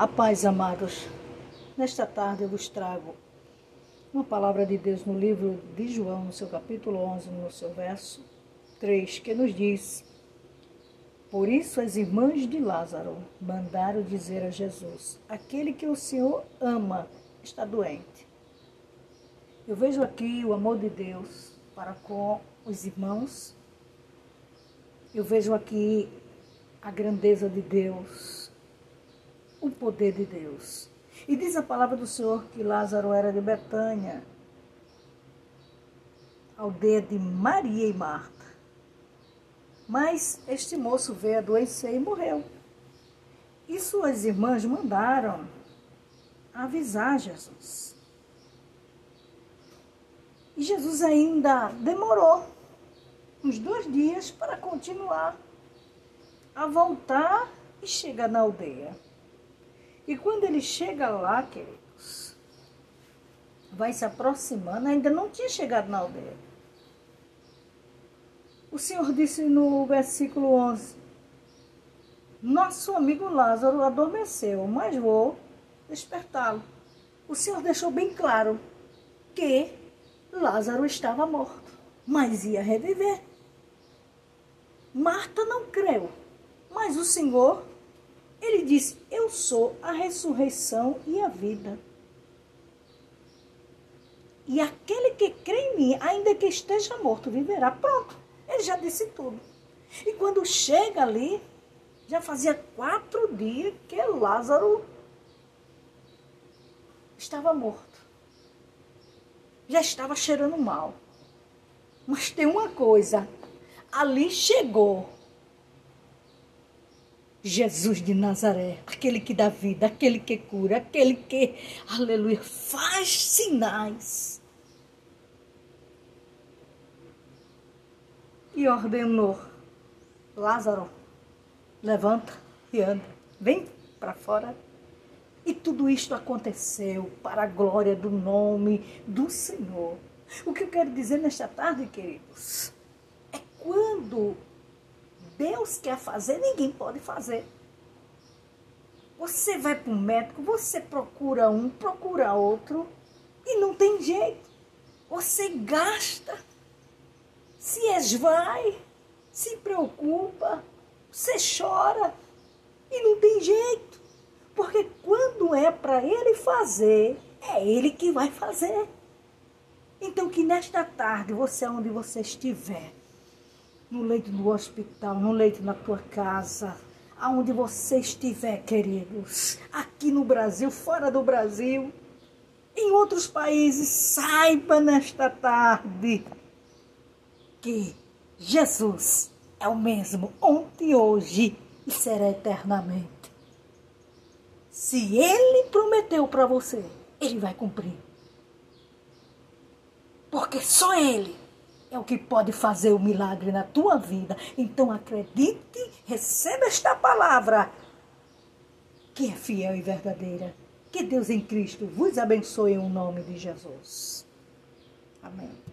A paz, amados. Nesta tarde eu vos trago uma palavra de Deus no livro de João, no seu capítulo 11, no seu verso 3, que nos diz: Por isso as irmãs de Lázaro mandaram dizer a Jesus: Aquele que o Senhor ama está doente. Eu vejo aqui o amor de Deus para com os irmãos. Eu vejo aqui a grandeza de Deus, o poder de Deus. E diz a palavra do Senhor que Lázaro era de Betânia, aldeia de Maria e Marta. Mas este moço veio adoecer e morreu. E suas irmãs mandaram avisar Jesus. E Jesus ainda demorou uns dois dias para continuar a voltar e chega na aldeia. E quando ele chega lá, queridos, vai se aproximando, ainda não tinha chegado na aldeia. O Senhor disse no versículo 11: Nosso amigo Lázaro adormeceu, mas vou despertá-lo. O Senhor deixou bem claro que Lázaro estava morto, mas ia reviver. Marta não creu, mas o Senhor ele disse: Eu sou a ressurreição e a vida. E aquele que crê em mim, ainda que esteja morto, viverá. Pronto, ele já disse tudo. E quando chega ali, já fazia quatro dias que Lázaro estava morto. Já estava cheirando mal. Mas tem uma coisa: ali chegou Jesus de Nazaré, aquele que dá vida, aquele que cura, aquele que, aleluia, faz sinais. E ordenou: Lázaro, levanta e anda, vem para fora. E tudo isto aconteceu para a glória do nome do Senhor. O que eu quero dizer nesta tarde, queridos, é quando Deus quer fazer, ninguém pode fazer. Você vai para o médico, você procura um, procura outro, e não tem jeito. Você gasta, se esvai, se preocupa, você chora, e não tem jeito. Porque quando é para ele fazer, é ele que vai fazer. Então que nesta tarde, você onde você estiver, no leito do hospital, no leito na tua casa, aonde você estiver, queridos, aqui no Brasil, fora do Brasil, em outros países, saiba nesta tarde que Jesus é o mesmo ontem, hoje e será eternamente. Se ele prometeu para você, ele vai cumprir. Porque só ele é o que pode fazer o milagre na tua vida. Então acredite, receba esta palavra, que é fiel e verdadeira. Que Deus em Cristo vos abençoe em nome de Jesus. Amém.